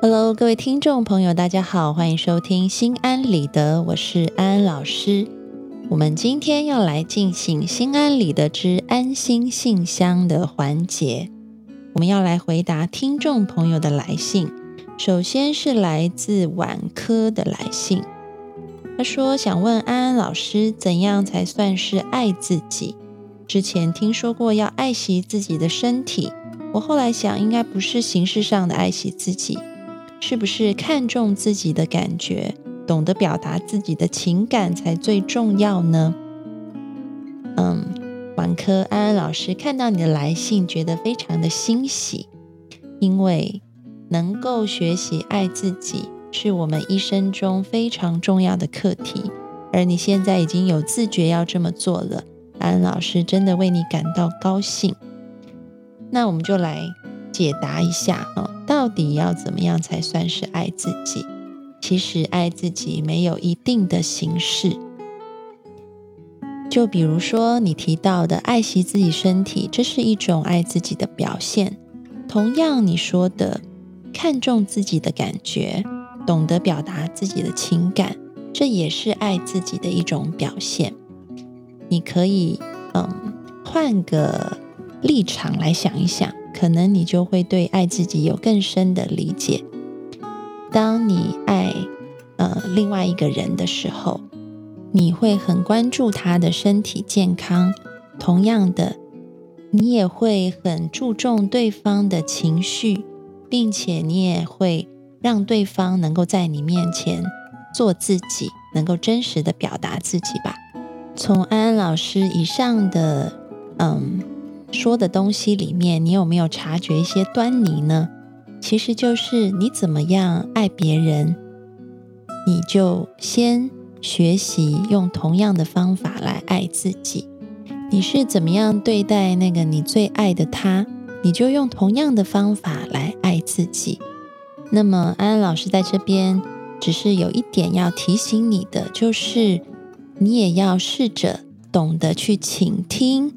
Hello，各位听众朋友，大家好，欢迎收听心安理得，我是安安老师。我们今天要来进行心安理得之安心信箱的环节，我们要来回答听众朋友的来信。首先是来自晚科的来信，他说想问安安老师，怎样才算是爱自己？之前听说过要爱惜自己的身体，我后来想，应该不是形式上的爱惜自己。是不是看重自己的感觉，懂得表达自己的情感才最重要呢？嗯，晚科安安老师看到你的来信，觉得非常的欣喜，因为能够学习爱自己，是我们一生中非常重要的课题。而你现在已经有自觉要这么做了，安老师真的为你感到高兴。那我们就来。解答一下啊，到底要怎么样才算是爱自己？其实爱自己没有一定的形式。就比如说你提到的爱惜自己身体，这是一种爱自己的表现。同样，你说的看重自己的感觉，懂得表达自己的情感，这也是爱自己的一种表现。你可以嗯，换个立场来想一想。可能你就会对爱自己有更深的理解。当你爱呃另外一个人的时候，你会很关注他的身体健康。同样的，你也会很注重对方的情绪，并且你也会让对方能够在你面前做自己，能够真实的表达自己吧。从安安老师以上的嗯。说的东西里面，你有没有察觉一些端倪呢？其实就是你怎么样爱别人，你就先学习用同样的方法来爱自己。你是怎么样对待那个你最爱的他，你就用同样的方法来爱自己。那么安安老师在这边只是有一点要提醒你的，就是你也要试着懂得去倾听。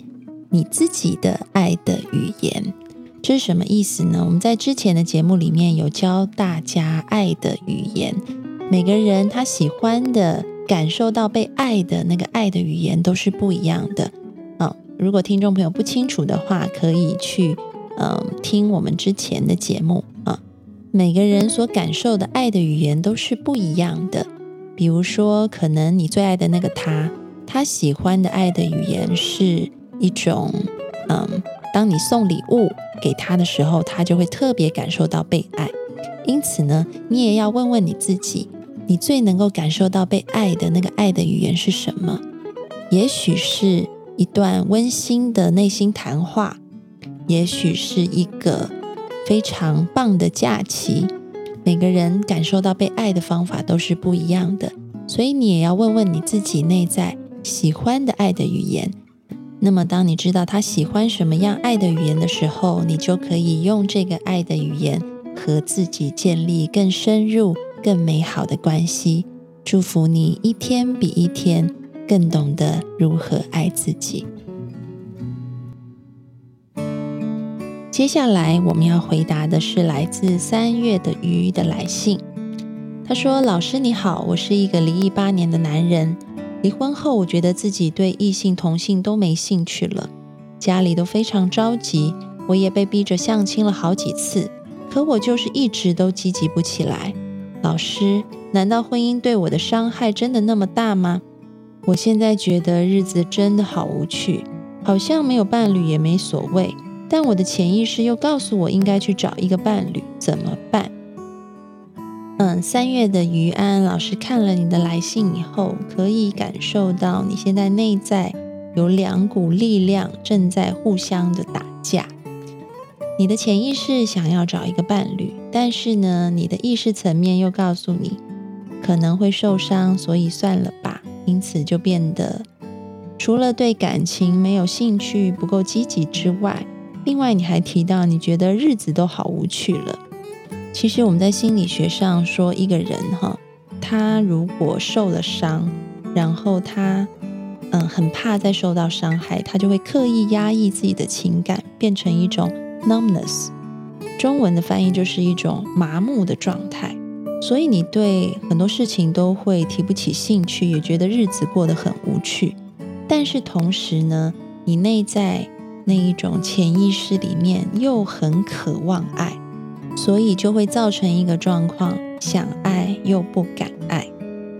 你自己的爱的语言，这是什么意思呢？我们在之前的节目里面有教大家爱的语言，每个人他喜欢的、感受到被爱的那个爱的语言都是不一样的。嗯，如果听众朋友不清楚的话，可以去嗯听我们之前的节目。每个人所感受的爱的语言都是不一样的。比如说，可能你最爱的那个他，他喜欢的爱的语言是。一种，嗯，当你送礼物给他的时候，他就会特别感受到被爱。因此呢，你也要问问你自己，你最能够感受到被爱的那个爱的语言是什么？也许是一段温馨的内心谈话，也许是一个非常棒的假期。每个人感受到被爱的方法都是不一样的，所以你也要问问你自己内在喜欢的爱的语言。那么，当你知道他喜欢什么样爱的语言的时候，你就可以用这个爱的语言和自己建立更深入、更美好的关系。祝福你一天比一天更懂得如何爱自己。接下来我们要回答的是来自三月的鱼的来信。他说：“老师你好，我是一个离异八年的男人。”离婚后，我觉得自己对异性同性都没兴趣了，家里都非常着急，我也被逼着相亲了好几次，可我就是一直都积极不起来。老师，难道婚姻对我的伤害真的那么大吗？我现在觉得日子真的好无趣，好像没有伴侣也没所谓，但我的潜意识又告诉我应该去找一个伴侣，怎么办？嗯，三月的于安老师看了你的来信以后，可以感受到你现在内在有两股力量正在互相的打架。你的潜意识想要找一个伴侣，但是呢，你的意识层面又告诉你可能会受伤，所以算了吧。因此就变得除了对感情没有兴趣、不够积极之外，另外你还提到你觉得日子都好无趣了。其实我们在心理学上说，一个人哈，他如果受了伤，然后他嗯很怕再受到伤害，他就会刻意压抑自己的情感，变成一种 numbness。中文的翻译就是一种麻木的状态。所以你对很多事情都会提不起兴趣，也觉得日子过得很无趣。但是同时呢，你内在那一种潜意识里面又很渴望爱，所以就会造成一个状况：想爱又不敢爱。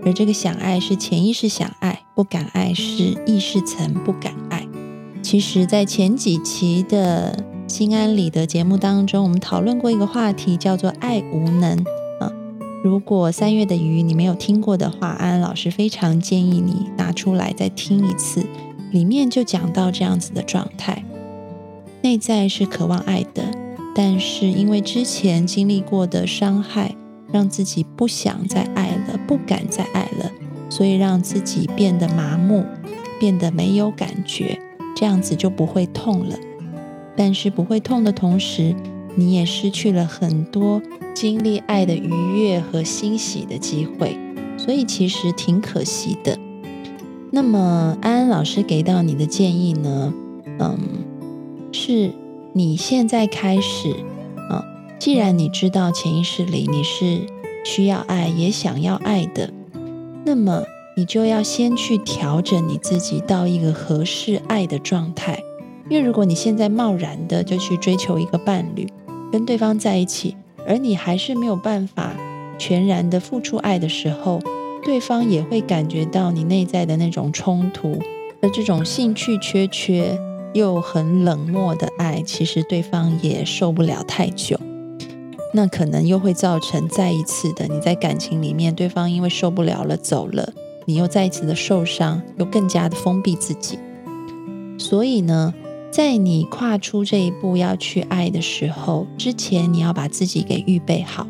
而这个想爱是潜意识想爱，不敢爱是意识层不敢爱。其实，在前几期的心安理得节目当中，我们讨论过一个话题，叫做“爱无能”。啊如果三月的鱼你没有听过的话，安安老师非常建议你拿出来再听一次。里面就讲到这样子的状态：内在是渴望爱的，但是因为之前经历过的伤害，让自己不想再爱了，不敢再爱了，所以让自己变得麻木，变得没有感觉，这样子就不会痛了。但是不会痛的同时，你也失去了很多。经历爱的愉悦和欣喜的机会，所以其实挺可惜的。那么安安老师给到你的建议呢？嗯，是你现在开始啊，既然你知道潜意识里你是需要爱也想要爱的，那么你就要先去调整你自己到一个合适爱的状态。因为如果你现在贸然的就去追求一个伴侣，跟对方在一起。而你还是没有办法全然的付出爱的时候，对方也会感觉到你内在的那种冲突，而这种兴趣缺缺又很冷漠的爱，其实对方也受不了太久。那可能又会造成再一次的你在感情里面，对方因为受不了了走了，你又再一次的受伤，又更加的封闭自己。所以呢？在你跨出这一步要去爱的时候，之前你要把自己给预备好，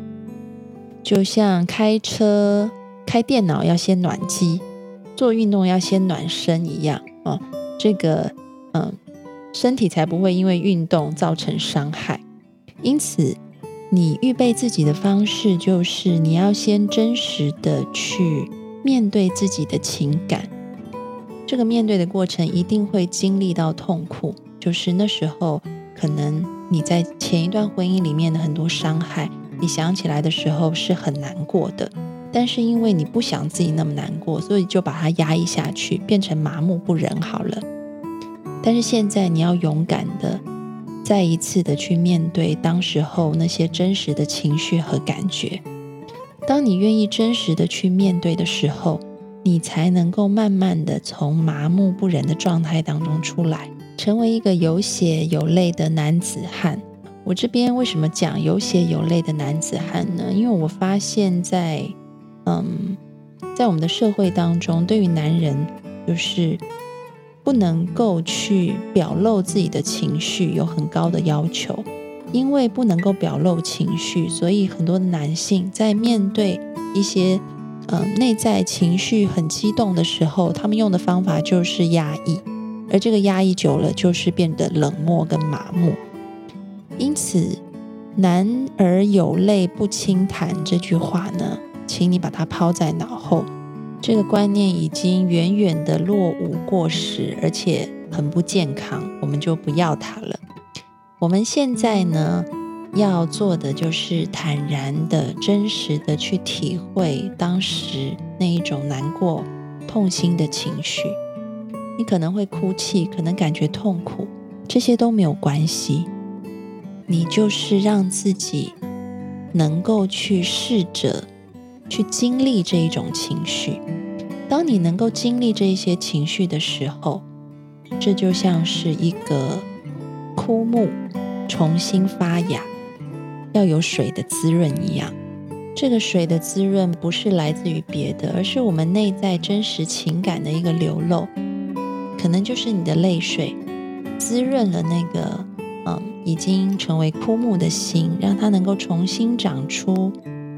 就像开车、开电脑要先暖机，做运动要先暖身一样哦。这个嗯，身体才不会因为运动造成伤害。因此，你预备自己的方式就是你要先真实的去面对自己的情感。这个面对的过程一定会经历到痛苦。就是那时候，可能你在前一段婚姻里面的很多伤害，你想起来的时候是很难过的。但是因为你不想自己那么难过，所以就把它压抑下去，变成麻木不仁好了。但是现在你要勇敢的，再一次的去面对当时候那些真实的情绪和感觉。当你愿意真实的去面对的时候，你才能够慢慢的从麻木不仁的状态当中出来。成为一个有血有泪的男子汉。我这边为什么讲有血有泪的男子汉呢？因为我发现，在嗯，在我们的社会当中，对于男人就是不能够去表露自己的情绪，有很高的要求。因为不能够表露情绪，所以很多的男性在面对一些嗯内在情绪很激动的时候，他们用的方法就是压抑。而这个压抑久了，就是变得冷漠跟麻木。因此，“男儿有泪不轻弹”这句话呢，请你把它抛在脑后。这个观念已经远远的落伍过时，而且很不健康，我们就不要它了。我们现在呢，要做的就是坦然的、真实的去体会当时那一种难过、痛心的情绪。你可能会哭泣，可能感觉痛苦，这些都没有关系。你就是让自己能够去试着去经历这一种情绪。当你能够经历这一些情绪的时候，这就像是一个枯木重新发芽，要有水的滋润一样。这个水的滋润不是来自于别的，而是我们内在真实情感的一个流露。可能就是你的泪水滋润了那个嗯已经成为枯木的心，让它能够重新长出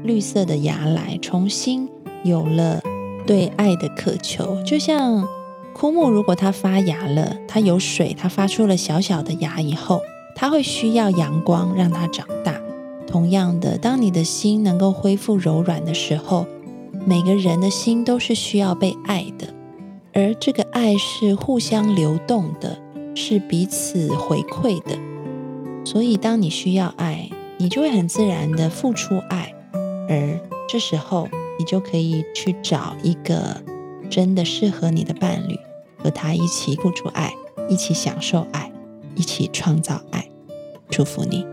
绿色的芽来，重新有了对爱的渴求。就像枯木，如果它发芽了，它有水，它发出了小小的芽以后，它会需要阳光让它长大。同样的，当你的心能够恢复柔软的时候，每个人的心都是需要被爱的，而这个爱是互相流动的，是彼此回馈的。所以，当你需要爱，你就会很自然的付出爱，而这时候你就可以去找一个真的适合你的伴侣，和他一起付出爱，一起享受爱，一起创造爱。祝福你！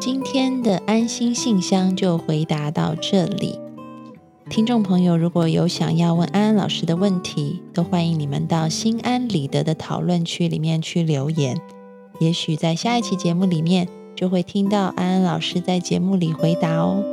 今天的安心信箱就回答到这里。听众朋友，如果有想要问安安老师的问题，都欢迎你们到心安理得的讨论区里面去留言。也许在下一期节目里面，就会听到安安老师在节目里回答哦。